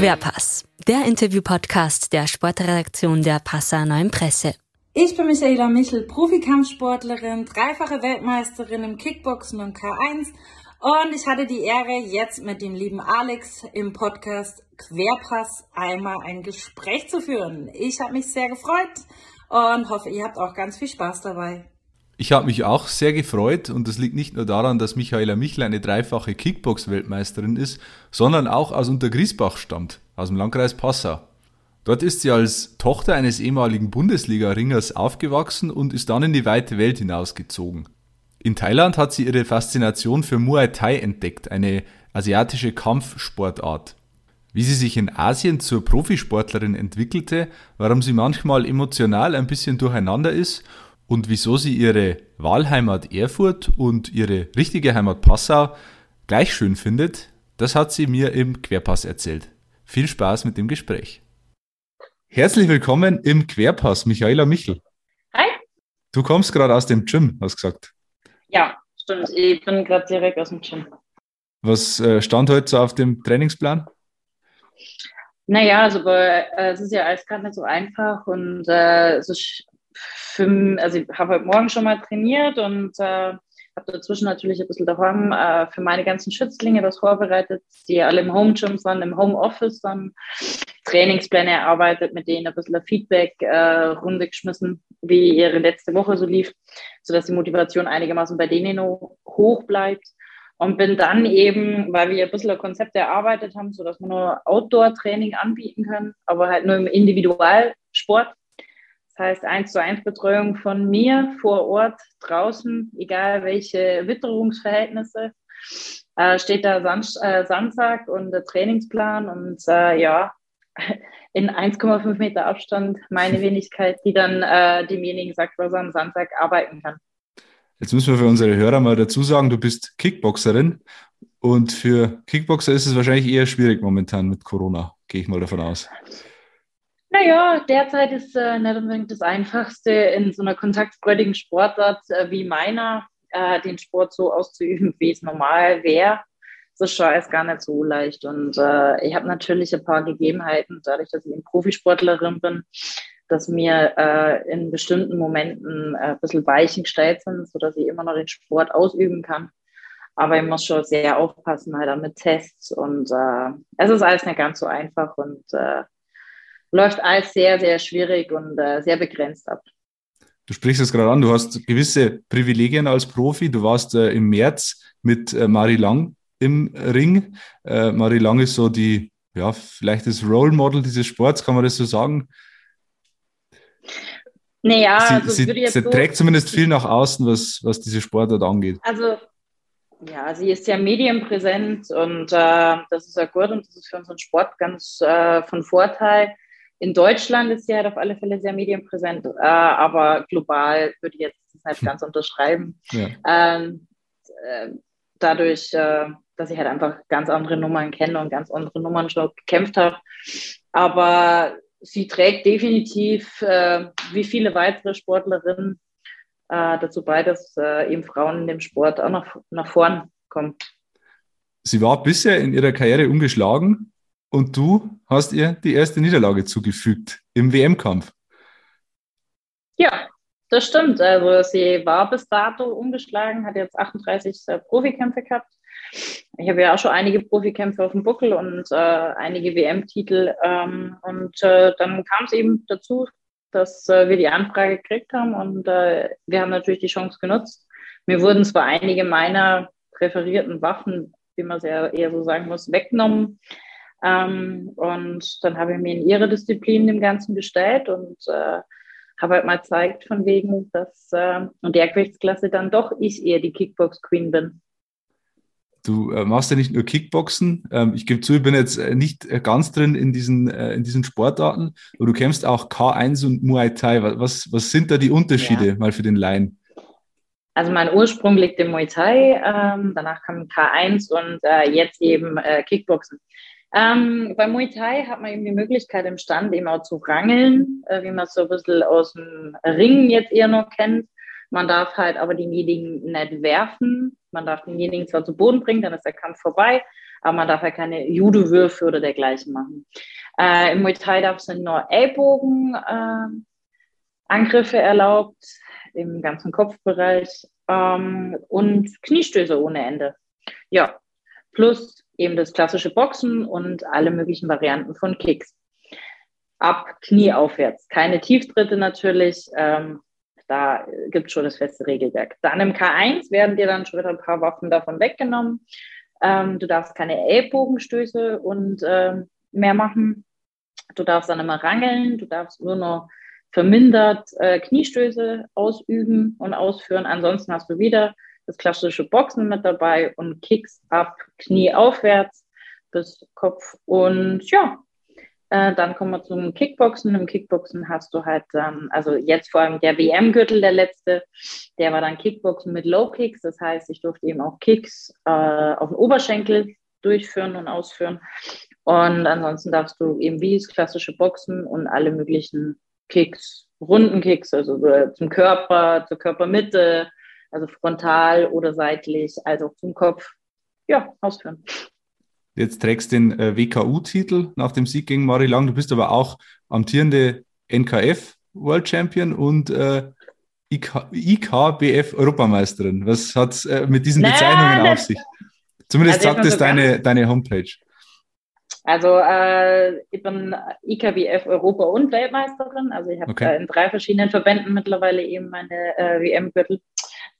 Querpass, der Interview-Podcast der Sportredaktion der Passauer Neuen Presse. Ich bin Michaela Michel, Profikampfsportlerin, dreifache Weltmeisterin im Kickboxen und K1 und ich hatte die Ehre, jetzt mit dem lieben Alex im Podcast Querpass einmal ein Gespräch zu führen. Ich habe mich sehr gefreut und hoffe, ihr habt auch ganz viel Spaß dabei. Ich habe mich auch sehr gefreut und das liegt nicht nur daran, dass Michaela Michel eine dreifache Kickbox-Weltmeisterin ist, sondern auch aus Untergriesbach stammt, aus dem Landkreis Passau. Dort ist sie als Tochter eines ehemaligen Bundesliga-Ringers aufgewachsen und ist dann in die weite Welt hinausgezogen. In Thailand hat sie ihre Faszination für Muay Thai entdeckt, eine asiatische Kampfsportart. Wie sie sich in Asien zur Profisportlerin entwickelte, warum sie manchmal emotional ein bisschen durcheinander ist und wieso sie ihre Wahlheimat Erfurt und ihre richtige Heimat Passau gleich schön findet, das hat sie mir im Querpass erzählt. Viel Spaß mit dem Gespräch. Herzlich willkommen im Querpass, Michaela Michel. Hi. Du kommst gerade aus dem Gym, hast gesagt. Ja, stimmt. Ich bin gerade direkt aus dem Gym. Was äh, stand heute so auf dem Trainingsplan? Naja, also äh, es ist ja alles gerade nicht so einfach und äh, ist für, also ich habe heute Morgen schon mal trainiert und äh, habe dazwischen natürlich ein bisschen daheim äh, für meine ganzen Schützlinge was vorbereitet, die alle im Home Gym sind, im Home Office dann Trainingspläne erarbeitet, mit denen ein bisschen Feedback äh, runde geschmissen, wie ihre letzte Woche so lief, sodass die Motivation einigermaßen bei denen noch hoch bleibt. Und bin dann eben, weil wir ein bisschen ein Konzept erarbeitet haben, sodass wir nur Outdoor-Training anbieten können, aber halt nur im Individualsport heißt eins zu eins Betreuung von mir vor Ort, draußen, egal welche Witterungsverhältnisse. Äh, steht da Sand, äh, Sandsack und der Trainingsplan und äh, ja, in 1,5 Meter Abstand meine Wenigkeit, die dann äh, demjenigen sagt, was er am Sandsack arbeiten kann. Jetzt müssen wir für unsere Hörer mal dazu sagen, du bist Kickboxerin und für Kickboxer ist es wahrscheinlich eher schwierig momentan mit Corona, gehe ich mal davon aus. Naja, derzeit ist äh, nicht unbedingt das Einfachste in so einer kontaktfreudigen Sportart äh, wie meiner, äh, den Sport so auszuüben, wie es normal wäre. Das ist schon alles gar nicht so leicht. Und äh, ich habe natürlich ein paar Gegebenheiten, dadurch, dass ich eine Profisportlerin bin, dass mir äh, in bestimmten Momenten äh, ein bisschen Weichen gestellt sind, sodass ich immer noch den Sport ausüben kann. Aber ich muss schon sehr aufpassen halt mit Tests und äh, es ist alles nicht ganz so einfach und äh, läuft alles sehr, sehr schwierig und äh, sehr begrenzt ab. Du sprichst es gerade an, du hast gewisse Privilegien als Profi. Du warst äh, im März mit äh, Marie Lang im Ring. Äh, Marie Lang ist so die, ja, vielleicht das Role Model dieses Sports, kann man das so sagen? Naja, sie, also sie, sie so trägt zumindest viel nach außen, was, was diese Sportart angeht. Also ja, sie ist ja medienpräsent und äh, das ist ja gut und das ist für unseren Sport ganz äh, von Vorteil. In Deutschland ist sie halt auf alle Fälle sehr medienpräsent, äh, aber global würde ich jetzt das nicht ganz unterschreiben. Ja. Ähm, äh, dadurch, äh, dass ich halt einfach ganz andere Nummern kenne und ganz andere Nummern schon gekämpft habe. Aber sie trägt definitiv, äh, wie viele weitere Sportlerinnen, äh, dazu bei, dass äh, eben Frauen in dem Sport auch nach, nach vorn kommen. Sie war bisher in ihrer Karriere ungeschlagen und du hast ihr die erste Niederlage zugefügt im WM-Kampf. Ja, das stimmt. Also sie war bis dato ungeschlagen, hat jetzt 38 äh, Profikämpfe gehabt. Ich habe ja auch schon einige Profikämpfe auf dem Buckel und äh, einige WM-Titel. Ähm, und äh, dann kam es eben dazu, dass äh, wir die Anfrage gekriegt haben und äh, wir haben natürlich die Chance genutzt. Mir wurden zwar einige meiner präferierten Waffen, wie man es ja eher so sagen muss, weggenommen. Ähm, und dann habe ich mir in ihre Disziplin dem Ganzen gestellt und äh, habe halt mal gezeigt von wegen, dass äh, in der Gewichtsklasse dann doch ich eher die Kickbox-Queen bin. Du äh, machst ja nicht nur Kickboxen. Ähm, ich gebe zu, ich bin jetzt äh, nicht äh, ganz drin in diesen, in diesen Sportarten, aber du kämpfst auch K1 und Muay Thai. Was, was sind da die Unterschiede ja. mal für den Laien? Also mein Ursprung liegt im Muay Thai, ähm, danach kam K1 und äh, jetzt eben äh, Kickboxen. Ähm, bei Muay Thai hat man eben die Möglichkeit im Stand eben auch zu rangeln, äh, wie man es so ein bisschen aus dem Ringen jetzt eher noch kennt. Man darf halt aber denjenigen nicht werfen. Man darf denjenigen zwar zu Boden bringen, dann ist der Kampf vorbei, aber man darf ja keine Judo-Würfe oder dergleichen machen. Äh, Im Muay Thai darf es nur Ellbogen äh, erlaubt, im ganzen Kopfbereich ähm, und Kniestöße ohne Ende. Ja, plus eben das klassische Boxen und alle möglichen Varianten von Kicks. Ab Knie aufwärts. Keine Tieftritte natürlich. Ähm, da gibt es schon das feste Regelwerk. Dann im K1 werden dir dann schon wieder ein paar Waffen davon weggenommen. Ähm, du darfst keine Ellbogenstöße und äh, mehr machen. Du darfst dann immer rangeln. Du darfst nur noch vermindert äh, Kniestöße ausüben und ausführen. Ansonsten hast du wieder das klassische Boxen mit dabei und Kicks ab, Knie aufwärts bis Kopf. Und ja, äh, dann kommen wir zum Kickboxen. Im Kickboxen hast du halt dann, also jetzt vor allem der WM-Gürtel, der letzte, der war dann Kickboxen mit Low Kicks. Das heißt, ich durfte eben auch Kicks äh, auf den Oberschenkel durchführen und ausführen. Und ansonsten darfst du eben wie das klassische Boxen und alle möglichen Kicks, Rundenkicks, also zum Körper, zur Körpermitte, also frontal oder seitlich, also zum Kopf, ja, ausführen. Jetzt trägst den äh, WKU-Titel nach dem Sieg gegen Mari Lang. Du bist aber auch amtierende NKF World Champion und äh, IK, IKBF Europameisterin. Was hat es äh, mit diesen Bezeichnungen auf sich? Zumindest also sagt es deine, deine Homepage. Also äh, ich bin IKBF Europa- und Weltmeisterin. Also ich habe okay. in drei verschiedenen Verbänden mittlerweile eben meine äh, WM-Gürtel.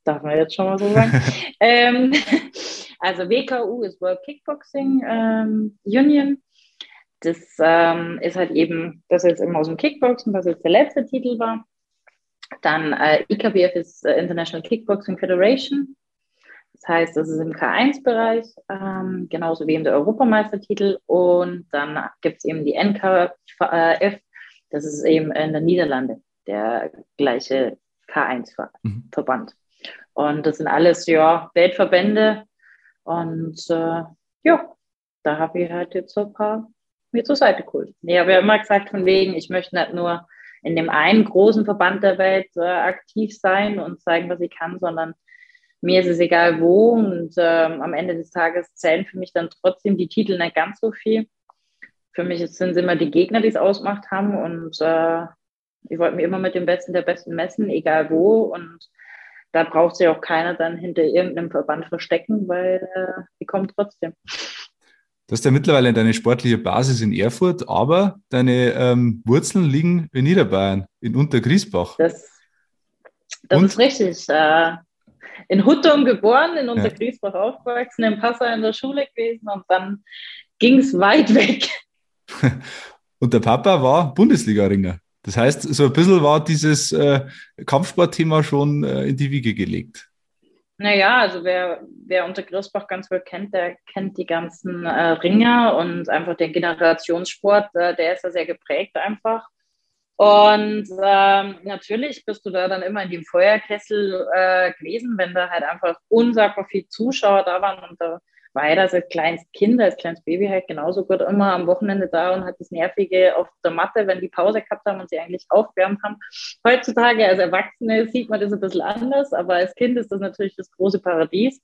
Darf man jetzt schon mal so sagen. ähm, also WKU ist World Kickboxing ähm, Union. Das ähm, ist halt eben, das ist immer aus dem Kickboxen, was jetzt der letzte Titel war. Dann äh, IKBF ist äh, International Kickboxing Federation. Das heißt, das ist im K1-Bereich, ähm, genauso wie im der Europameistertitel. Und dann gibt es eben die NKF, das ist eben in den Niederlanden, der gleiche K1-Verband. Mhm. Und das sind alles ja Weltverbände. Und äh, ja, da habe ich halt jetzt so ein paar mir zur Seite geholt. Nee, habe ja immer gesagt, von wegen, ich möchte nicht nur in dem einen großen Verband der Welt äh, aktiv sein und zeigen, was ich kann, sondern mir ist es egal wo und ähm, am Ende des Tages zählen für mich dann trotzdem die Titel nicht ganz so viel. Für mich sind es immer die Gegner, die es ausmacht haben und äh, ich wollte mich immer mit dem Besten der Besten messen, egal wo und da braucht sich auch keiner dann hinter irgendeinem Verband verstecken, weil äh, die kommen trotzdem. Du hast ja mittlerweile deine sportliche Basis in Erfurt, aber deine ähm, Wurzeln liegen in Niederbayern, in Untergriesbach. Das, das ist richtig. Äh, in Huttung geboren, in Untergriesbach ja. aufgewachsen, in Passau in der Schule gewesen und dann ging es weit weg. Und der Papa war Bundesliga-Ringer. Das heißt, so ein bisschen war dieses äh, Kampfsportthema schon äh, in die Wiege gelegt. Naja, also wer, wer unter Griesbach ganz wohl kennt, der kennt die ganzen äh, Ringer und einfach den Generationssport, äh, der ist ja sehr geprägt einfach. Und ähm, natürlich bist du da dann immer in dem Feuerkessel äh, gewesen, wenn da halt einfach unsagbar viel Zuschauer da waren. Und da ja das als kleines Kind, als kleines Baby halt genauso gut immer am Wochenende da und hat das Nervige auf der Matte, wenn die Pause gehabt haben und sie eigentlich aufwärmt haben. Heutzutage als Erwachsene sieht man das ein bisschen anders, aber als Kind ist das natürlich das große Paradies.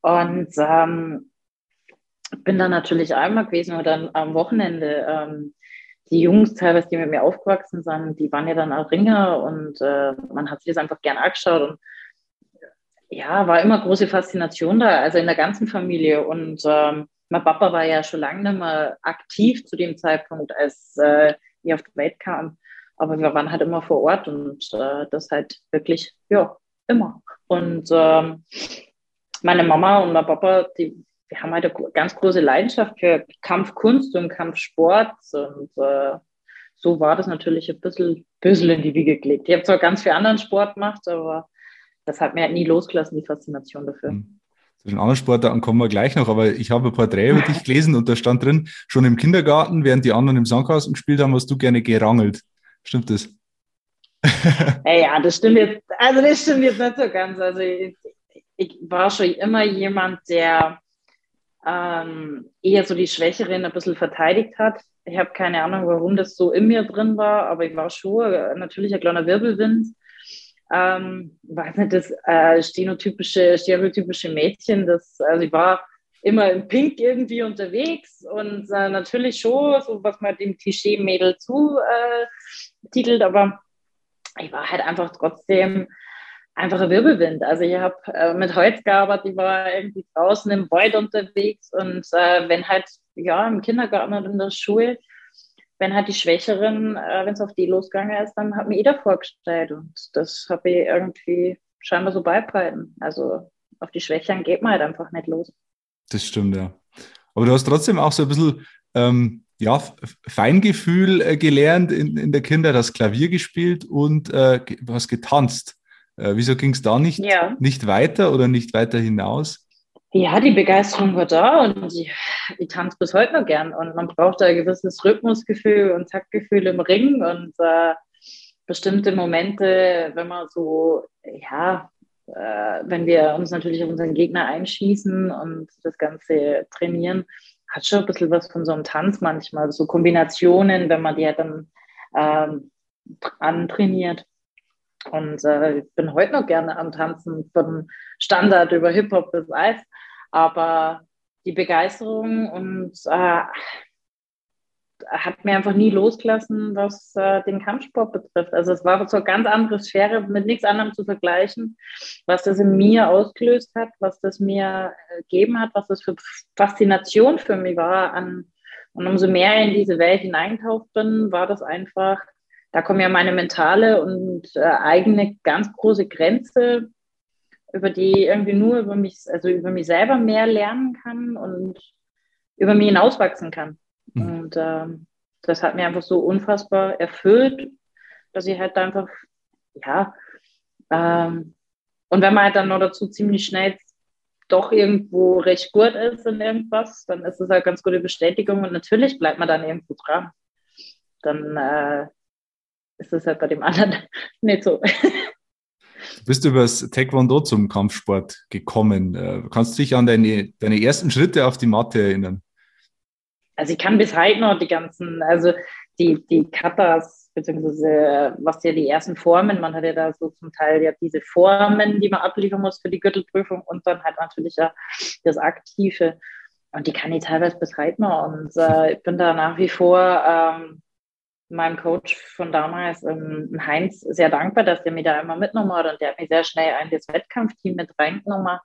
Und ähm, bin dann natürlich einmal gewesen oder dann am Wochenende. Ähm, die Jungs teilweise, die mit mir aufgewachsen sind, die waren ja dann auch Ringer und äh, man hat sich das einfach gern angeschaut und ja, war immer große Faszination da, also in der ganzen Familie. Und ähm, mein Papa war ja schon lange nicht mehr aktiv zu dem Zeitpunkt, als äh, ich auf die Welt kam. Aber wir waren halt immer vor Ort und äh, das halt wirklich, ja, immer. Und ähm, meine Mama und mein Papa, die wir haben halt eine ganz große Leidenschaft für Kampfkunst und Kampfsport und äh, so war das natürlich ein bisschen, bisschen in die Wiege gelegt. Ich habe zwar ganz viel anderen Sport gemacht, aber das hat mir halt nie losgelassen, die Faszination dafür. Hm. Zu den anderen Sportarten kommen wir gleich noch, aber ich habe ein Porträt über dich gelesen und da stand drin, schon im Kindergarten, während die anderen im Sandkasten gespielt haben, hast du gerne gerangelt. Stimmt das? ja, das stimmt jetzt, also das stimmt jetzt nicht so ganz. Also ich, ich war schon immer jemand, der ähm, eher so die Schwächerin ein bisschen verteidigt hat. Ich habe keine Ahnung, warum das so in mir drin war, aber ich war schon natürlich ein kleiner Wirbelwind. Ähm, weiß nicht, das äh, stereotypische, stereotypische Mädchen, das, also ich war immer im Pink irgendwie unterwegs und äh, natürlich schon, so was man dem Klischee-Mädel zutitelt, äh, aber ich war halt einfach trotzdem einfach ein Wirbelwind. Also ich habe äh, mit Holz gearbeitet, ich war irgendwie draußen im Wald unterwegs und äh, wenn halt, ja, im Kindergarten und in der Schule, wenn halt die Schwächeren, äh, wenn es auf die losgegangen ist, dann hat mir jeder vorgestellt und das habe ich irgendwie scheinbar so beibehalten. Also auf die Schwächeren geht man halt einfach nicht los. Das stimmt, ja. Aber du hast trotzdem auch so ein bisschen ähm, ja, Feingefühl äh, gelernt in, in der Kinder, das Klavier gespielt und äh, hast getanzt. Äh, wieso ging es da nicht, ja. nicht weiter oder nicht weiter hinaus? Ja, die Begeisterung war da und ich, ich tanze bis heute noch gern. Und man braucht ein gewisses Rhythmusgefühl und Taktgefühl im Ring und äh, bestimmte Momente, wenn man so, ja, äh, wenn wir uns natürlich auf unseren Gegner einschießen und das Ganze trainieren, hat schon ein bisschen was von so einem Tanz manchmal, so Kombinationen, wenn man die halt dann ähm, antrainiert. Und äh, ich bin heute noch gerne am Tanzen von Standard über Hip-Hop bis Eis. Aber die Begeisterung und äh, hat mir einfach nie losgelassen, was äh, den Kampfsport betrifft. Also es war so eine ganz andere Sphäre, mit nichts anderem zu vergleichen, was das in mir ausgelöst hat, was das mir äh, gegeben hat, was das für Faszination für mich war. An, und umso mehr in diese Welt hineingetaucht bin, war das einfach, da kommt ja meine mentale und äh, eigene ganz große Grenze, über die irgendwie nur über mich, also über mich selber mehr lernen kann und über mich hinauswachsen kann. Mhm. Und ähm, das hat mir einfach so unfassbar erfüllt, dass ich halt einfach, ja, ähm, und wenn man halt dann noch dazu ziemlich schnell doch irgendwo recht gut ist in irgendwas, dann ist es halt ganz gute Bestätigung und natürlich bleibt man dann irgendwo dran. Dann äh, ist es halt bei dem anderen nicht so. Du bist übers Taekwondo zum Kampfsport gekommen. Äh, kannst du dich an deine, deine ersten Schritte auf die Matte erinnern? also ich kann bis heute noch die ganzen, also die, die Katas, beziehungsweise was ja die ersten Formen, man hat ja da so zum Teil ja diese Formen, die man abliefern muss für die Gürtelprüfung und dann halt natürlich ja das Aktive. Und die kann ich teilweise bis heute noch. Und äh, ich bin da nach wie vor ähm, meinem Coach von damals, ähm, Heinz, sehr dankbar, dass der mich da immer mitgenommen hat und der hat mich sehr schnell in das Wettkampfteam mit reingenommen.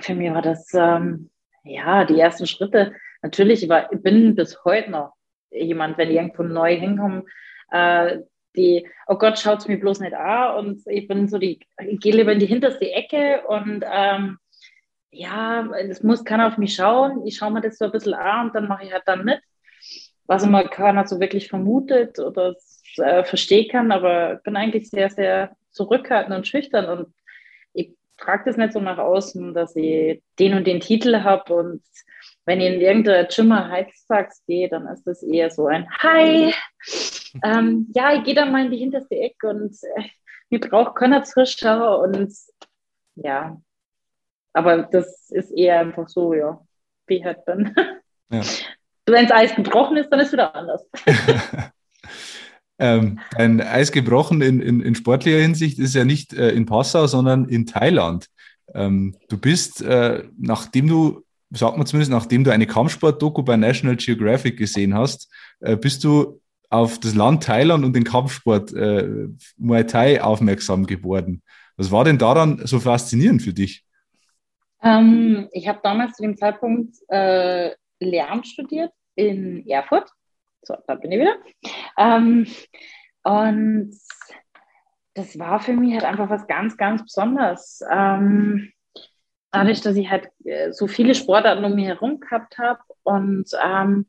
Für mich war das, ähm, ja, die ersten Schritte. Natürlich, war, ich bin bis heute noch jemand, wenn ich irgendwo neu hinkomme, äh, die, oh Gott, schaut es mir bloß nicht an und ich bin so die, ich gehe lieber in die hinterste Ecke und ähm, ja, es muss keiner auf mich schauen, ich schaue mir das so ein bisschen an und dann mache ich halt dann mit, was immer keiner so wirklich vermutet oder äh, verstehen kann, aber ich bin eigentlich sehr, sehr zurückhaltend und schüchtern und ich trage das nicht so nach außen, dass ich den und den Titel habe und wenn ihr in irgendeine Chimmer Heißtags geht, dann ist das eher so ein Hi. Ähm, ja, ich gehe da mal in die hinterste Ecke und äh, mir braucht keiner Zuschauer und ja. Aber das ist eher einfach so, ja, wie halt dann. Ja. Wenn das Eis gebrochen ist, dann ist es wieder anders. ähm, ein Eis gebrochen in, in, in, sportlicher Hinsicht ist ja nicht äh, in Passau, sondern in Thailand. Ähm, du bist, äh, nachdem du sagt man zumindest, nachdem du eine Kampfsport-Doku bei National Geographic gesehen hast, äh, bist du auf das Land Thailand und den Kampfsport äh, Muay Thai aufmerksam geworden. Was war denn daran so faszinierend für dich? Ähm, ich habe damals zu dem Zeitpunkt äh, Lehramt studiert in Erfurt. So, da bin ich wieder. Ähm, und das war für mich halt einfach was ganz, ganz Besonderes. Ähm, dadurch, dass ich halt äh, so viele Sportarten um mich herum gehabt habe und ähm,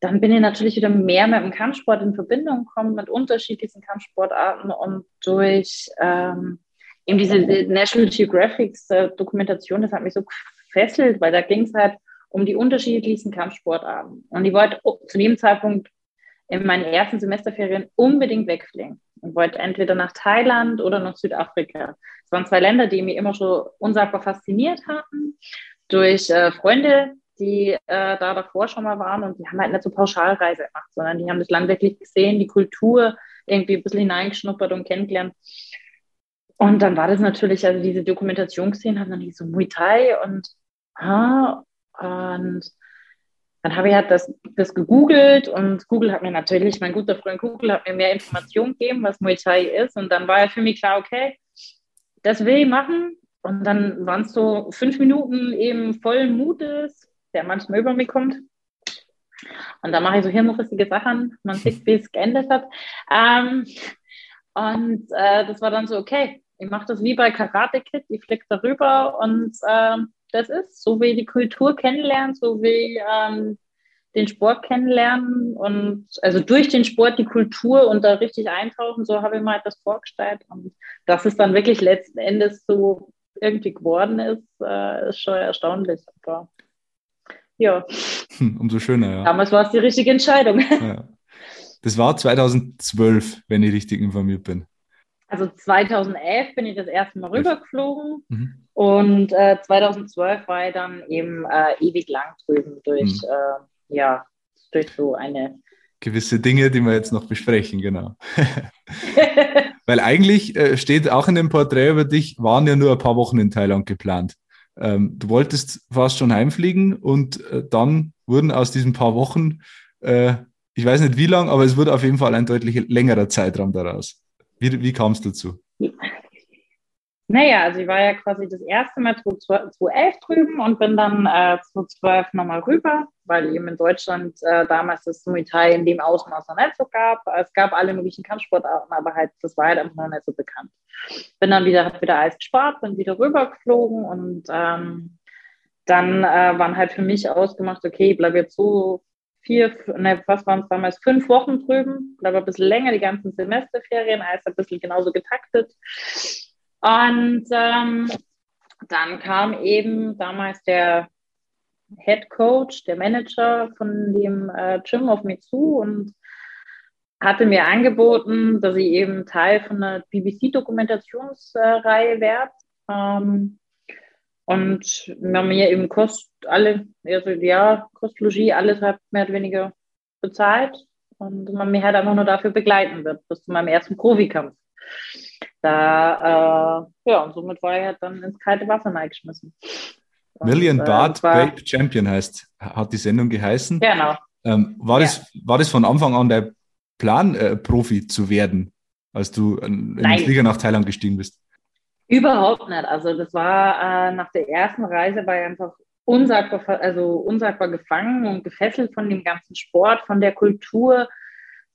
dann bin ich natürlich wieder mehr mit dem Kampfsport in Verbindung gekommen, mit unterschiedlichsten Kampfsportarten und durch ähm, eben diese National Geographic äh, Dokumentation, das hat mich so gefesselt, weil da ging es halt um die unterschiedlichsten Kampfsportarten. Und ich wollte zu dem Zeitpunkt in meinen ersten Semesterferien unbedingt wegfliegen und wollte entweder nach Thailand oder nach Südafrika. Es waren zwei Länder, die mich immer schon unsagbar fasziniert hatten, durch äh, Freunde, die äh, da davor schon mal waren und die haben halt nicht so Pauschalreise gemacht, sondern die haben das Land wirklich gesehen, die Kultur irgendwie ein bisschen hineingeschnuppert und kennengelernt. Und dann war das natürlich, also diese Dokumentation gesehen, hat dann so Muay Thai und ha, und dann habe ich halt das, das gegoogelt und Google hat mir natürlich, mein guter Freund Google hat mir mehr Informationen gegeben, was Muay Thai ist. Und dann war ja für mich klar, okay, das will ich machen. Und dann waren es so fünf Minuten eben vollen Mutes, der manchmal über mich kommt. Und dann mache ich so hirnrissige Sachen. Man sieht, wie es geendet hat. Ähm, und äh, das war dann so, okay, ich mache das wie bei Karate Kid, ich fliege darüber und äh, das ist, so wie die Kultur kennenlernen, so wie ähm, den Sport kennenlernen und also durch den Sport die Kultur und da richtig eintauchen, so habe ich mir halt das vorgestellt. Und dass es dann wirklich letzten Endes so irgendwie geworden ist, äh, ist schon erstaunlich. Aber ja. Hm, umso schöner, ja. Damals war es die richtige Entscheidung. Ja. Das war 2012, wenn ich richtig informiert bin. Also 2011 bin ich das erste Mal rübergeflogen mhm. und äh, 2012 war ich dann eben äh, ewig lang drüben durch, mhm. äh, ja, durch so eine gewisse Dinge, die wir jetzt noch besprechen, genau. Weil eigentlich äh, steht auch in dem Porträt über dich, waren ja nur ein paar Wochen in Thailand geplant. Ähm, du wolltest fast schon heimfliegen und äh, dann wurden aus diesen paar Wochen, äh, ich weiß nicht wie lang, aber es wurde auf jeden Fall ein deutlich längerer Zeitraum daraus. Wie, wie kam es dazu? Naja, also ich war ja quasi das erste Mal 2011 drüben und bin dann äh, 2012 nochmal rüber, weil eben in Deutschland äh, damals das Muay Thai in dem Ausmaß noch nicht so gab. Es gab alle möglichen Kampfsportarten, aber halt, das war halt einfach noch nicht so bekannt. Bin dann wieder, hab wieder Eis gespart, bin wieder rübergeflogen und ähm, dann äh, waren halt für mich ausgemacht, okay, ich bleibe jetzt so vier, ne, was waren es damals, fünf Wochen drüben, bleibe ein bisschen länger, die ganzen Semesterferien, alles ein bisschen genauso getaktet. Und ähm, dann kam eben damals der Head Coach, der Manager von dem äh, Gym auf mich zu und hatte mir angeboten, dass ich eben Teil von einer BBC-Dokumentationsreihe werde. Ähm, und wir haben mir eben Kost, alle, also ja, Kostlogie, alles hat mehr oder weniger bezahlt. Und man mich halt einfach nur dafür begleiten wird, bis zu meinem ersten Profikampf da, äh, ja, und somit war er halt dann ins kalte Wasser reingeschmissen. Million äh, Bart Babe Champion heißt, hat die Sendung geheißen. Genau. Ähm, war, ja. das, war das von Anfang an der Plan, äh, Profi zu werden, als du in den Flieger nach Thailand gestiegen bist? Überhaupt nicht. Also das war äh, nach der ersten Reise war ich einfach unsagbar, also unsagbar gefangen und gefesselt von dem ganzen Sport, von der Kultur,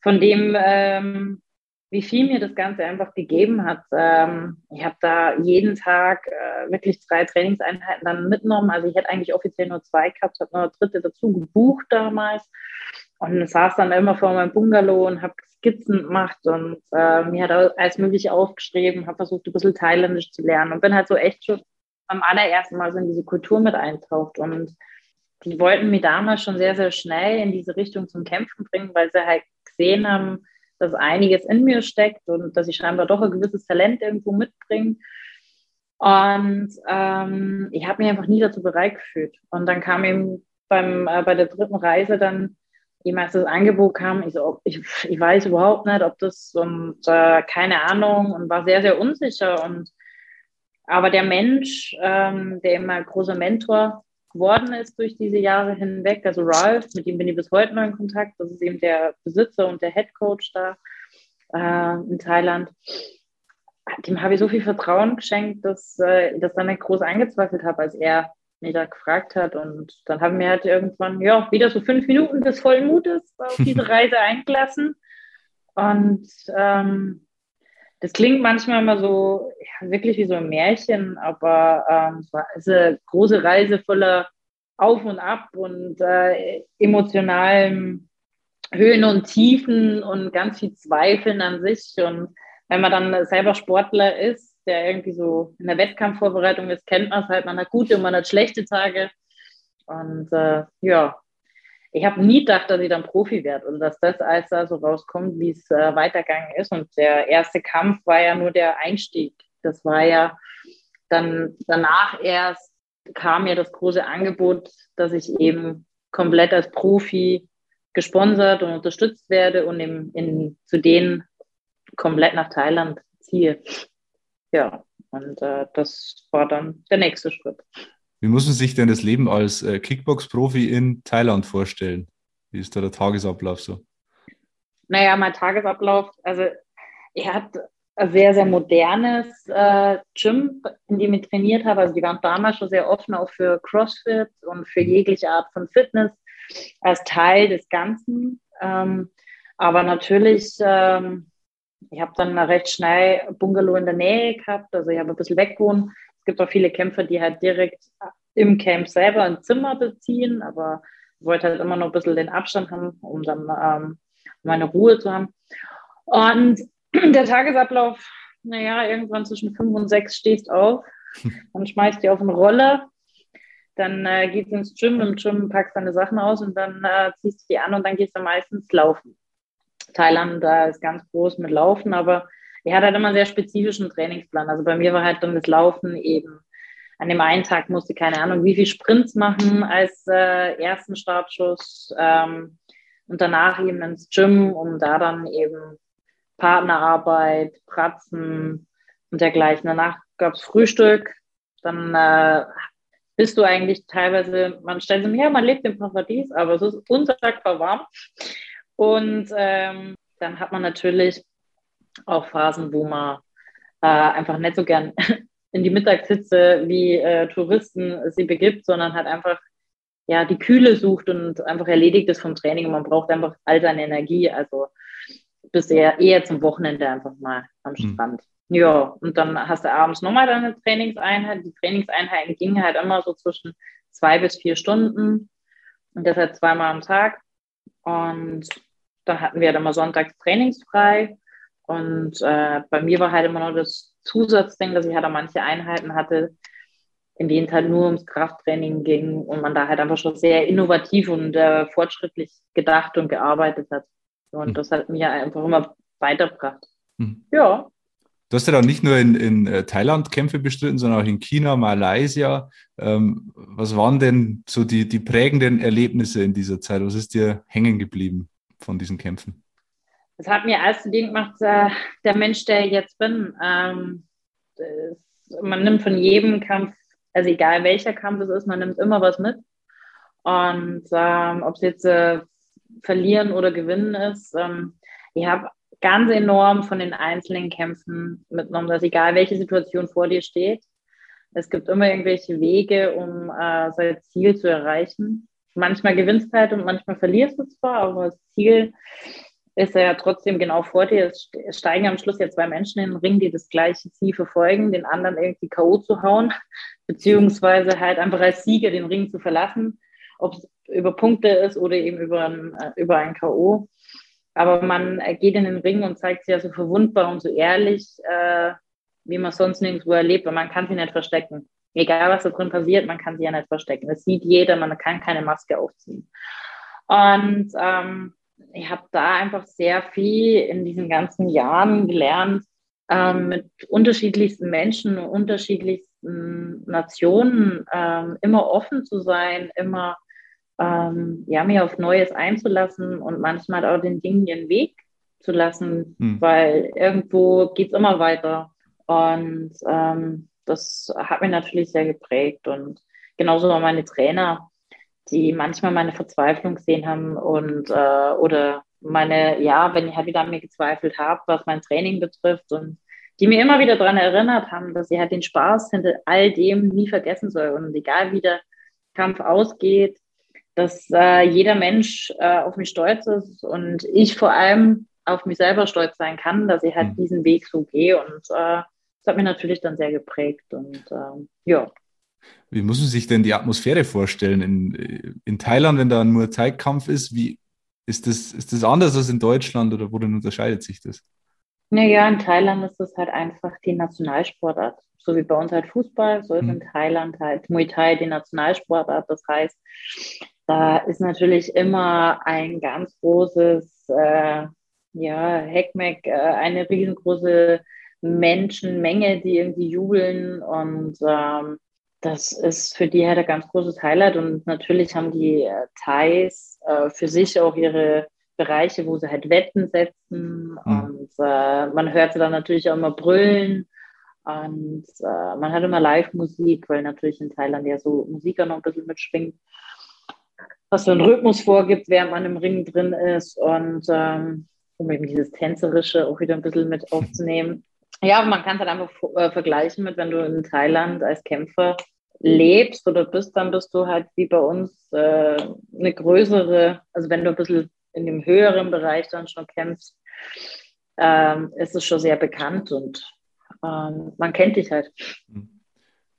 von dem, ähm, wie viel mir das Ganze einfach gegeben hat. Ähm, ich habe da jeden Tag äh, wirklich drei Trainingseinheiten dann mitgenommen. Also ich hätte eigentlich offiziell nur zwei gehabt, habe nur eine dritte dazu gebucht damals und saß dann immer vor meinem Bungalow und habe Skizzen gemacht und äh, mir hat alles Mögliche aufgeschrieben, habe versucht, ein bisschen Thailändisch zu lernen und bin halt so echt schon am allerersten Mal so in diese Kultur mit eintaucht und die wollten mich damals schon sehr, sehr schnell in diese Richtung zum Kämpfen bringen, weil sie halt gesehen haben, dass einiges in mir steckt und dass ich scheinbar doch ein gewisses Talent irgendwo mitbringe. Und ähm, ich habe mich einfach nie dazu bereit gefühlt. Und dann kam eben beim, äh, bei der dritten Reise dann jemals das Angebot kam, ich so, ich, ich weiß überhaupt nicht, ob das und äh, keine Ahnung und war sehr, sehr unsicher. Und aber der Mensch, ähm, der immer großer Mentor geworden ist durch diese Jahre hinweg. Also Ralph, mit dem bin ich bis heute noch in Kontakt. Das ist eben der Besitzer und der Head Coach da äh, in Thailand. Dem habe ich so viel Vertrauen geschenkt, dass äh, das dann nicht groß eingezweifelt habe, als er mich da gefragt hat. Und dann haben wir halt irgendwann, ja, wieder so fünf Minuten des vollen Mutes auf diese Reise eingelassen. Und ähm, das klingt manchmal immer so, ja, wirklich wie so ein Märchen, aber ähm, es war eine große Reise voller Auf und Ab und äh, emotionalen Höhen und Tiefen und ganz viel Zweifeln an sich. Und wenn man dann selber Sportler ist, der irgendwie so in der Wettkampfvorbereitung ist, kennt man es halt, man hat gute und man hat schlechte Tage. Und äh, ja, ich habe nie gedacht, dass ich dann Profi werde und dass das alles da so rauskommt, wie es äh, weitergegangen ist. Und der erste Kampf war ja nur der Einstieg. Das war ja dann danach erst kam ja das große Angebot, dass ich eben komplett als Profi gesponsert und unterstützt werde und im, in, zu denen komplett nach Thailand ziehe. Ja, und äh, das war dann der nächste Schritt. Wie muss man sich denn das Leben als äh, Kickbox-Profi in Thailand vorstellen? Wie ist da der Tagesablauf so? Naja, mein Tagesablauf, also er hat ein sehr, sehr modernes äh, Gym, in dem ich trainiert habe. Also die waren damals schon sehr offen auch für CrossFit und für jegliche Art von Fitness als Teil des Ganzen. Ähm, aber natürlich, ähm, ich habe dann recht schnell Bungalow in der Nähe gehabt, also ich habe ein bisschen weggewohnt. Es gibt auch viele Kämpfer, die halt direkt im Camp selber ein Zimmer beziehen, aber ich wollte halt immer noch ein bisschen den Abstand haben, um dann ähm, meine Ruhe zu haben. Und der Tagesablauf, naja, irgendwann zwischen fünf und sechs stehst auf, dann schmeißt die auf eine Rolle, dann äh, gehst du ins Gym, im Gym packst deine Sachen aus und dann äh, ziehst du die an und dann gehst du meistens laufen. Thailand da ist ganz groß mit Laufen, aber ich hatte halt immer einen sehr spezifischen Trainingsplan. Also bei mir war halt dann das Laufen eben. An dem einen Tag musste keine Ahnung, wie viel Sprints machen als äh, ersten Startschuss ähm, und danach eben ins Gym, um da dann eben Partnerarbeit, Pratzen und dergleichen. Danach gab es Frühstück, dann äh, bist du eigentlich teilweise, man stellt sich, ja, man lebt im Paradies, aber es ist unsagbar warm. Und ähm, dann hat man natürlich auch Phasen, wo man äh, einfach nicht so gern in die Mittagshitze wie äh, Touristen sie begibt, sondern halt einfach ja die Kühle sucht und einfach erledigt ist vom Training. Und man braucht einfach all seine Energie. Also bist eher, eher zum Wochenende einfach mal am mhm. Strand. Ja, und dann hast du abends nochmal deine Trainingseinheit. Die Trainingseinheiten gingen halt immer so zwischen zwei bis vier Stunden und das halt zweimal am Tag. Und dann hatten wir dann mal sonntags trainingsfrei. Und äh, bei mir war halt immer noch das Zusatzding, dass ich halt auch manche Einheiten hatte, in denen es halt nur ums Krafttraining ging und man da halt einfach schon sehr innovativ und äh, fortschrittlich gedacht und gearbeitet hat. Und mhm. das hat mir einfach immer weitergebracht. Mhm. Ja. Du hast ja dann nicht nur in, in äh, Thailand Kämpfe bestritten, sondern auch in China, Malaysia. Ähm, was waren denn so die, die prägenden Erlebnisse in dieser Zeit? Was ist dir hängen geblieben von diesen Kämpfen? Das hat mir alles zu gemacht, äh, der Mensch, der ich jetzt bin. Ähm, das, man nimmt von jedem Kampf, also egal welcher Kampf es ist, man nimmt immer was mit. Und ähm, ob es jetzt äh, verlieren oder gewinnen ist, ähm, ich habe ganz enorm von den einzelnen Kämpfen mitgenommen, dass egal welche Situation vor dir steht, es gibt immer irgendwelche Wege, um äh, sein Ziel zu erreichen. Manchmal gewinnst du halt und manchmal verlierst du zwar, aber das Ziel ist ja trotzdem genau vor dir. Es steigen am Schluss ja zwei Menschen in den Ring, die das gleiche Ziel verfolgen, den anderen irgendwie K.O. zu hauen, beziehungsweise halt einfach als Sieger den Ring zu verlassen, ob es über Punkte ist oder eben über ein, äh, über ein K.O. Aber man geht in den Ring und zeigt sich ja so verwundbar und so ehrlich, äh, wie man sonst nirgendwo erlebt, weil man kann sie nicht verstecken. Egal, was da drin passiert, man kann sie ja nicht verstecken. Das sieht jeder, man kann keine Maske aufziehen. Und ähm, ich habe da einfach sehr viel in diesen ganzen Jahren gelernt, ähm, mit unterschiedlichsten Menschen, unterschiedlichsten Nationen ähm, immer offen zu sein, immer ähm, ja, mir auf Neues einzulassen und manchmal auch den Dingen ihren Weg zu lassen, hm. weil irgendwo geht es immer weiter. Und ähm, das hat mich natürlich sehr geprägt. Und genauso meine Trainer, die manchmal meine Verzweiflung gesehen haben und äh, oder meine, ja, wenn ich halt wieder an mir gezweifelt habe, was mein Training betrifft und die mir immer wieder daran erinnert haben, dass ich halt den Spaß hinter all dem nie vergessen soll. Und egal wie der Kampf ausgeht, dass äh, jeder Mensch äh, auf mich stolz ist und ich vor allem auf mich selber stolz sein kann, dass ich halt mhm. diesen Weg so gehe. Und äh, das hat mich natürlich dann sehr geprägt. Und ähm, ja. Wie muss man sich denn die Atmosphäre vorstellen in, in Thailand, wenn da nur Zeitkampf ist? Wie ist das, ist das anders als in Deutschland oder worin unterscheidet sich das? Naja, in Thailand ist das halt einfach die Nationalsportart. So wie bei uns halt Fußball, so ist mhm. in Thailand halt Muay Thai die Nationalsportart. Das heißt, da ist natürlich immer ein ganz großes, äh, ja, Heckmeck, äh, eine riesengroße Menschenmenge, die irgendwie jubeln. Und ähm, das ist für die halt ein ganz großes Highlight. Und natürlich haben die äh, Thais äh, für sich auch ihre Bereiche, wo sie halt Wetten setzen. Mhm. und äh, man hört sie dann natürlich auch immer brüllen. Und äh, man hat immer Live-Musik, weil natürlich in Thailand ja so Musik auch noch ein bisschen mitschwingt, was so einen Rhythmus vorgibt, während man im Ring drin ist und ähm, um eben dieses Tänzerische auch wieder ein bisschen mit aufzunehmen. Ja, man kann es halt einfach äh, vergleichen mit, wenn du in Thailand als Kämpfer lebst oder bist, dann bist du halt wie bei uns äh, eine größere, also wenn du ein bisschen in dem höheren Bereich dann schon kämpfst, ähm, ist es schon sehr bekannt und ähm, man kennt dich halt.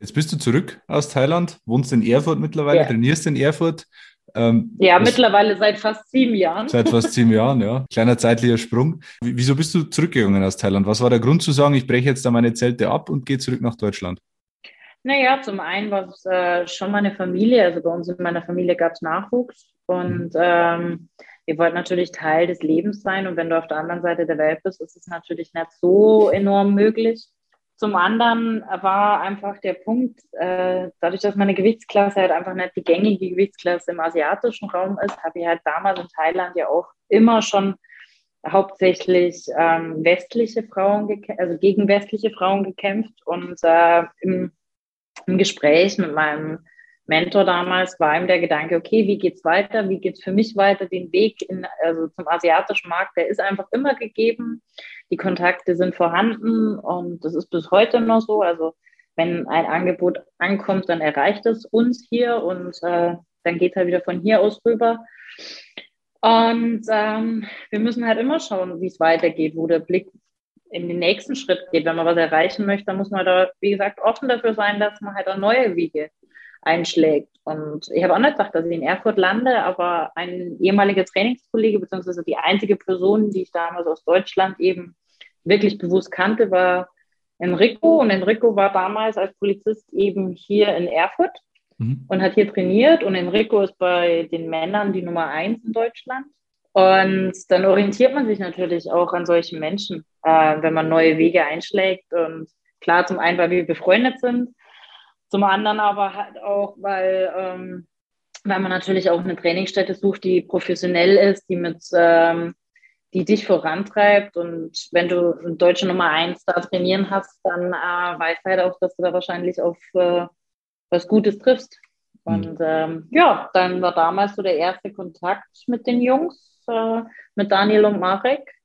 Jetzt bist du zurück aus Thailand, wohnst in Erfurt mittlerweile, ja. trainierst in Erfurt. Ähm, ja, mittlerweile seit fast sieben Jahren. Seit fast sieben Jahren, ja. Kleiner zeitlicher Sprung. Wieso bist du zurückgegangen aus Thailand? Was war der Grund zu sagen, ich breche jetzt da meine Zelte ab und gehe zurück nach Deutschland? Naja, zum einen war es äh, schon meine Familie. Also bei uns in meiner Familie gab es Nachwuchs und mhm. ähm, wir wollten natürlich Teil des Lebens sein. Und wenn du auf der anderen Seite der Welt bist, ist es natürlich nicht so enorm möglich. Zum anderen war einfach der Punkt, äh, dadurch, dass meine Gewichtsklasse halt einfach nicht die gängige Gewichtsklasse im asiatischen Raum ist, habe ich halt damals in Thailand ja auch immer schon hauptsächlich ähm, westliche Frauen, also gegen westliche Frauen gekämpft und äh, im, im Gespräch mit meinem Mentor damals war ihm der Gedanke, okay, wie geht's weiter? Wie geht's für mich weiter? Den Weg in, also zum asiatischen Markt, der ist einfach immer gegeben. Die Kontakte sind vorhanden und das ist bis heute noch so. Also wenn ein Angebot ankommt, dann erreicht es uns hier und äh, dann geht er wieder von hier aus rüber. Und ähm, wir müssen halt immer schauen, wie es weitergeht, wo der Blick in den nächsten Schritt geht. Wenn man was erreichen möchte, dann muss man da, wie gesagt, offen dafür sein, dass man halt auch neue Wege einschlägt. Und ich habe auch nicht gesagt, dass ich in Erfurt lande, aber ein ehemaliger Trainingskollege, beziehungsweise die einzige Person, die ich damals aus Deutschland eben wirklich bewusst kannte, war Enrico. Und Enrico war damals als Polizist eben hier in Erfurt mhm. und hat hier trainiert. Und Enrico ist bei den Männern die Nummer eins in Deutschland. Und dann orientiert man sich natürlich auch an solchen Menschen, äh, wenn man neue Wege einschlägt. Und klar, zum einen, weil wir befreundet sind, zum anderen aber halt auch, weil, ähm, weil man natürlich auch eine Trainingsstätte sucht, die professionell ist, die mit, ähm, die dich vorantreibt. Und wenn du eine deutsche Nummer eins da trainieren hast, dann äh, weißt du halt auch, dass du da wahrscheinlich auf äh, was Gutes triffst. Mhm. Und ähm, ja, dann war damals so der erste Kontakt mit den Jungs, äh, mit Daniel und Marek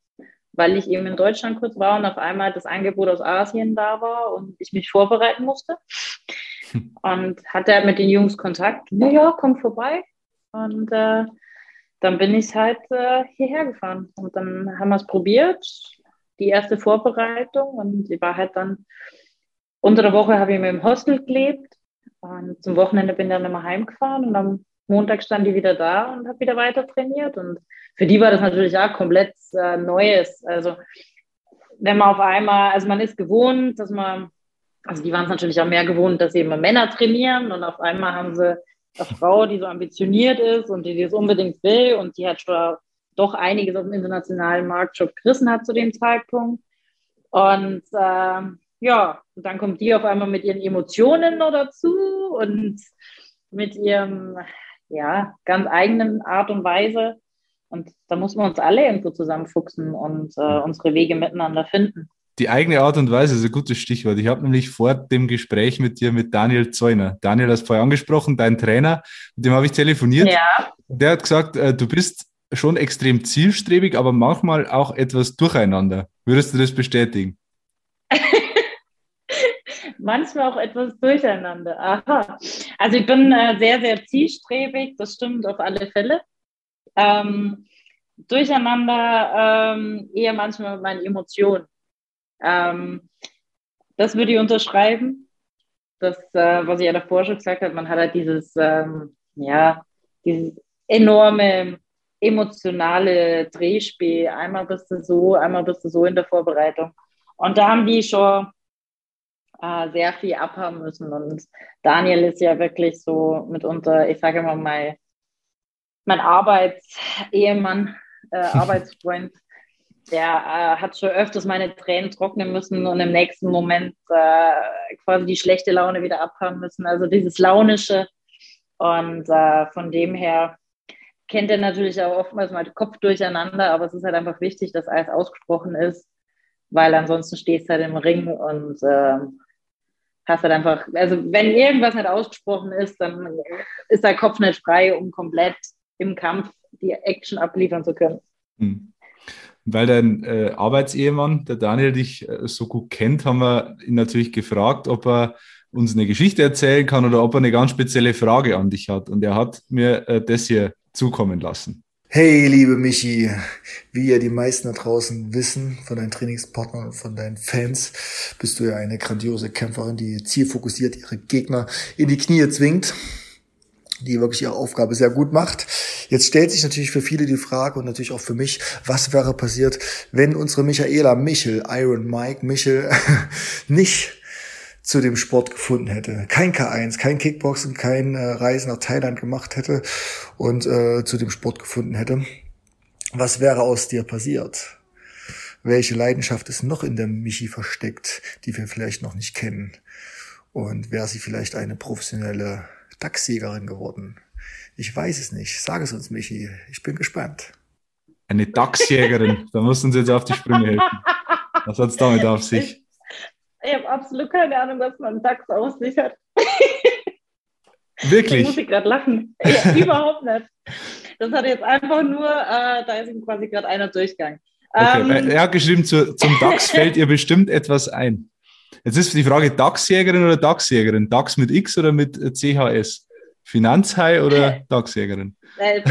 weil ich eben in Deutschland kurz war und auf einmal das Angebot aus Asien da war und ich mich vorbereiten musste. Und hatte mit den Jungs Kontakt. Ja, ja, komm vorbei. Und äh, dann bin ich halt äh, hierher gefahren. Und dann haben wir es probiert, die erste Vorbereitung. Und ich war halt dann, unter der Woche habe ich mir im Hostel gelebt. Und zum Wochenende bin ich dann immer heimgefahren. Und am Montag stand die wieder da und habe wieder weiter trainiert. Und für die war das natürlich auch komplett äh, Neues. Also wenn man auf einmal, also man ist gewohnt, dass man, also die waren es natürlich auch mehr gewohnt, dass sie immer Männer trainieren und auf einmal haben sie eine Frau, die so ambitioniert ist und die das unbedingt will und die hat schon doch einiges auf dem internationalen Markt schon gerissen hat zu dem Zeitpunkt. Und äh, ja, und dann kommt die auf einmal mit ihren Emotionen noch dazu und mit ihrem ja, ganz eigenen Art und Weise. Und da muss man uns alle irgendwo zusammenfuchsen und äh, unsere Wege miteinander finden. Die eigene Art und Weise ist ein gutes Stichwort. Ich habe nämlich vor dem Gespräch mit dir mit Daniel Zeuner, Daniel hast vorher angesprochen, dein Trainer, mit dem habe ich telefoniert. Ja. Der hat gesagt, äh, du bist schon extrem zielstrebig, aber manchmal auch etwas durcheinander. Würdest du das bestätigen? manchmal auch etwas durcheinander. Aha. Also ich bin äh, sehr, sehr zielstrebig, das stimmt auf alle Fälle. Ähm, durcheinander ähm, eher manchmal mit meinen Emotionen. Ähm, das würde ich unterschreiben. Das, äh, was ich ja davor schon gesagt habe, man hat halt dieses, ähm, ja, dieses enorme emotionale Drehspiel. Einmal bist du so, einmal bist du so in der Vorbereitung. Und da haben die schon äh, sehr viel abhaben müssen. Und Daniel ist ja wirklich so mitunter, ich sage immer mal, mein Arbeitsehemann, äh, Arbeitsfreund, der äh, hat schon öfters meine Tränen trocknen müssen und im nächsten Moment äh, quasi die schlechte Laune wieder abhaben müssen. Also dieses Launische. Und äh, von dem her kennt er natürlich auch oftmals mal den Kopf durcheinander, aber es ist halt einfach wichtig, dass alles ausgesprochen ist weil ansonsten stehst du halt im Ring und äh, hast halt einfach, also wenn irgendwas nicht ausgesprochen ist, dann ist der Kopf nicht frei, um komplett im Kampf die Action abliefern zu können. Hm. Weil dein äh, Arbeitsehemann, der Daniel, dich äh, so gut kennt, haben wir ihn natürlich gefragt, ob er uns eine Geschichte erzählen kann oder ob er eine ganz spezielle Frage an dich hat. Und er hat mir äh, das hier zukommen lassen. Hey, liebe Michi, wie ja die meisten da draußen wissen, von deinen Trainingspartnern und von deinen Fans, bist du ja eine grandiose Kämpferin, die zielfokussiert ihre Gegner in die Knie zwingt, die wirklich ihre Aufgabe sehr gut macht. Jetzt stellt sich natürlich für viele die Frage und natürlich auch für mich, was wäre passiert, wenn unsere Michaela Michel, Iron Mike Michel, nicht zu dem Sport gefunden hätte. Kein K1, kein Kickboxen, kein äh, Reisen nach Thailand gemacht hätte und äh, zu dem Sport gefunden hätte. Was wäre aus dir passiert? Welche Leidenschaft ist noch in der Michi versteckt, die wir vielleicht noch nicht kennen? Und wäre sie vielleicht eine professionelle Dachsjägerin geworden? Ich weiß es nicht. Sag es uns, Michi. Ich bin gespannt. Eine Dachsjägerin. da mussten Sie jetzt auf die Sprünge helfen. Was hat es damit auf sich? Ich habe absolut keine Ahnung, was man DAX aussichert. Wirklich? Da muss ich gerade lachen. Ja, überhaupt nicht. Das hat jetzt einfach nur, äh, da ist ihm quasi gerade einer Durchgang. Okay. Ähm, er hat geschrieben, zu, zum DAX fällt ihr bestimmt etwas ein. Jetzt ist die Frage, DAX-Jägerin oder DAX-Jägerin? DAX mit X oder mit CHS? Finanzhai oder DAX-Jägerin? Äh,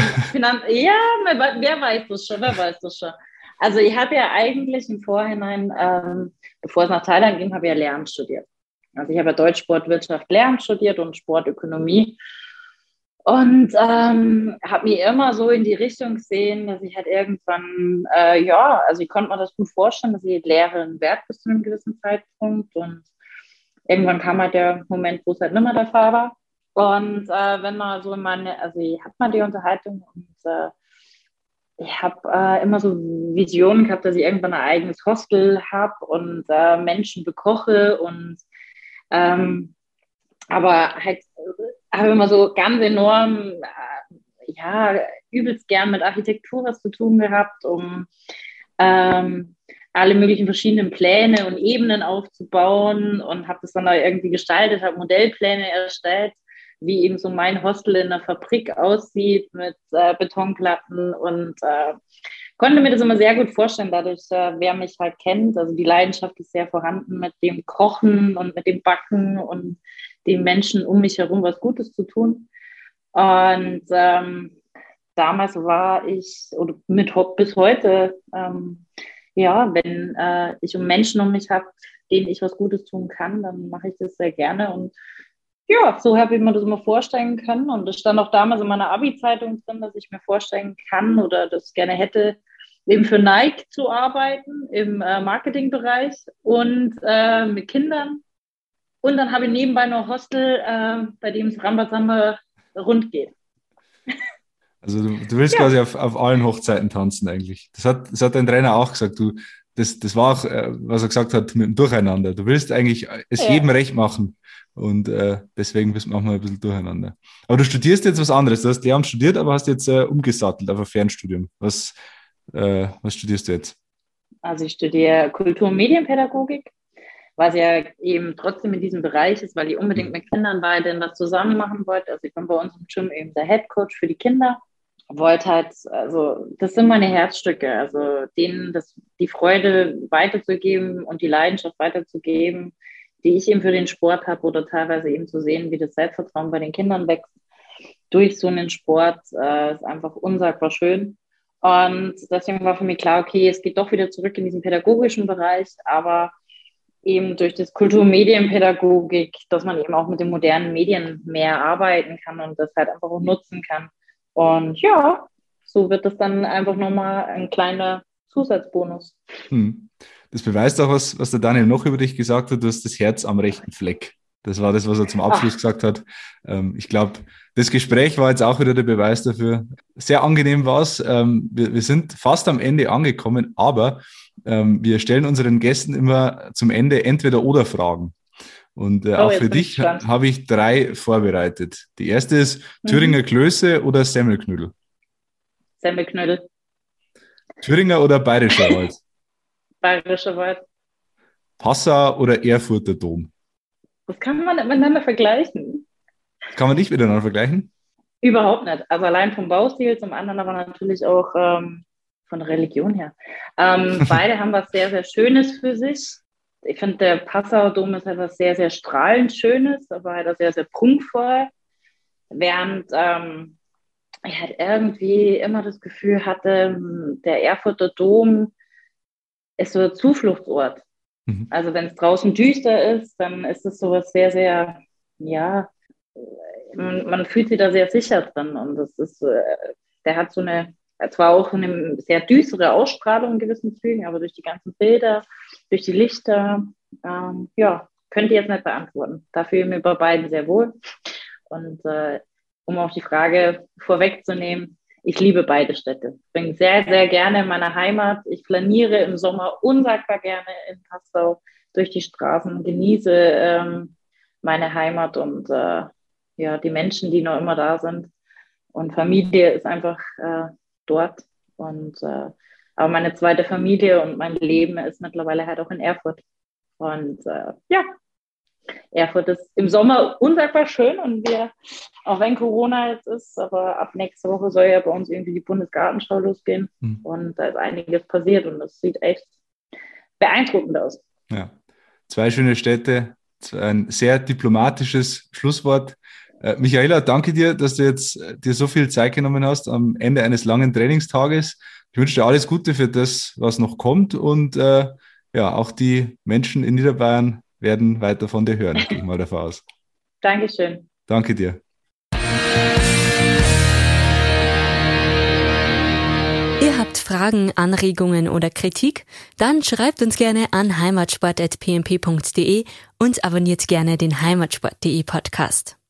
ja, wer weiß das schon, wer weiß das schon. Also ich habe ja eigentlich im Vorhinein, ähm, bevor es nach Thailand ging, habe ich ja Lehramt studiert. Also ich habe ja Deutsch, Sport, Wirtschaft, Lehramt studiert und Sportökonomie. Und ähm, habe mir immer so in die Richtung gesehen, dass ich halt irgendwann, äh, ja, also ich konnte mir das gut vorstellen, dass ich Lehrerin werde bis zu einem gewissen Zeitpunkt. Und irgendwann kam halt der Moment, wo es halt nicht mehr der Fall war. Und äh, wenn man so in meine, also ich habe mal die Unterhaltung und äh, ich habe äh, immer so Visionen gehabt, dass ich irgendwann ein eigenes Hostel habe und äh, Menschen bekoche und ähm, aber halt habe immer so ganz enorm, äh, ja, übelst gern mit Architektur was zu tun gehabt, um ähm, alle möglichen verschiedenen Pläne und Ebenen aufzubauen und habe das dann da irgendwie gestaltet, habe Modellpläne erstellt wie eben so mein Hostel in der Fabrik aussieht mit äh, Betonplatten und äh, konnte mir das immer sehr gut vorstellen, dadurch, äh, wer mich halt kennt. Also die Leidenschaft ist sehr vorhanden mit dem Kochen und mit dem Backen und den Menschen um mich herum was Gutes zu tun. Und ähm, damals war ich, oder mit bis heute, ähm, ja, wenn äh, ich um Menschen um mich habe, denen ich was Gutes tun kann, dann mache ich das sehr gerne und ja, so habe ich mir das immer vorstellen können. Und es stand auch damals in meiner Abi-Zeitung drin, dass ich mir vorstellen kann oder das gerne hätte, eben für Nike zu arbeiten im äh, Marketingbereich und äh, mit Kindern. Und dann habe ich nebenbei noch Hostel, äh, bei dem es Rambazamba rund geht. Also du, du willst ja. quasi auf, auf allen Hochzeiten tanzen eigentlich. Das hat, das hat dein Trainer auch gesagt. Du, das, das war auch, äh, was er gesagt hat, mit dem Durcheinander. Du willst eigentlich es ja. jedem recht machen. Und äh, deswegen bist du manchmal ein bisschen durcheinander. Aber du studierst jetzt was anderes. Du hast Lehramt studiert, aber hast jetzt äh, umgesattelt auf ein Fernstudium. Was, äh, was studierst du jetzt? Also ich studiere Kultur- und Medienpädagogik, was ja eben trotzdem in diesem Bereich ist, weil ich unbedingt mhm. mit Kindern beide was zusammen machen wollte. Also ich bin bei uns im Gym eben der Head Coach für die Kinder. Wollte halt, also das sind meine Herzstücke, also denen das, die Freude weiterzugeben und die Leidenschaft weiterzugeben, die ich eben für den Sport habe oder teilweise eben zu sehen, wie das Selbstvertrauen bei den Kindern wächst durch so einen Sport, äh, ist einfach unsagbar schön. Und deswegen war für mich klar, okay, es geht doch wieder zurück in diesen pädagogischen Bereich, aber eben durch das Kulturmedienpädagogik, dass man eben auch mit den modernen Medien mehr arbeiten kann und das halt einfach auch nutzen kann. Und ja, so wird das dann einfach nochmal ein kleiner Zusatzbonus. Hm. Das beweist auch, was, was der Daniel noch über dich gesagt hat, du hast das Herz am rechten Fleck. Das war das, was er zum Abschluss Ach. gesagt hat. Ähm, ich glaube, das Gespräch war jetzt auch wieder der Beweis dafür. Sehr angenehm war es. Ähm, wir, wir, sind fast am Ende angekommen, aber ähm, wir stellen unseren Gästen immer zum Ende entweder oder Fragen. Und äh, oh, auch für dich habe ich drei vorbereitet. Die erste ist mhm. Thüringer Klöße oder Semmelknödel? Semmelknödel. Thüringer oder Bayerischer Wald? Bayerischer Wald. Passau oder Erfurter Dom? Das kann man nicht miteinander vergleichen. Das kann man nicht miteinander vergleichen? Überhaupt nicht. Also allein vom Baustil, zum anderen aber natürlich auch ähm, von der Religion her. Ähm, beide haben was sehr, sehr Schönes für sich. Ich finde, der Passauer Dom ist etwas sehr, sehr strahlend Schönes, aber halt sehr, sehr prunkvoll. Während ähm, ich halt irgendwie immer das Gefühl hatte, der Erfurter Dom ist so ein Zufluchtsort. Mhm. Also wenn es draußen düster ist, dann ist es sowas sehr, sehr, ja, man, man, fühlt sich da sehr sicher drin. Und das ist, äh, der hat so eine, zwar auch eine sehr düstere Ausstrahlung in gewissen Zügen, aber durch die ganzen Bilder, durch die Lichter, ähm, ja, könnte ich jetzt nicht beantworten. Da fühle ich mich bei beiden sehr wohl. Und äh, um auch die Frage vorwegzunehmen, ich liebe beide Städte. Ich bin sehr, sehr gerne in meiner Heimat. Ich flaniere im Sommer unsagbar gerne in Passau durch die Straßen, genieße ähm, meine Heimat und äh, ja, die Menschen, die noch immer da sind. Und Familie ist einfach äh, dort. Und äh, aber meine zweite Familie und mein Leben ist mittlerweile halt auch in Erfurt. Und äh, ja, Erfurt ist im Sommer unsagbar schön und wir, auch wenn Corona jetzt ist, aber ab nächste Woche soll ja bei uns irgendwie die Bundesgartenschau losgehen mhm. und da ist einiges passiert und das sieht echt beeindruckend aus. Ja, zwei schöne Städte, ein sehr diplomatisches Schlusswort. Äh, Michaela, danke dir, dass du jetzt äh, dir so viel Zeit genommen hast am Ende eines langen Trainingstages. Ich wünsche dir alles Gute für das, was noch kommt und äh, ja, auch die Menschen in Niederbayern werden weiter von dir hören, gehe ich mal davon aus. Dankeschön. Danke dir. Ihr habt Fragen, Anregungen oder Kritik? Dann schreibt uns gerne an heimatsport.pmp.de und abonniert gerne den heimatsport.de Podcast.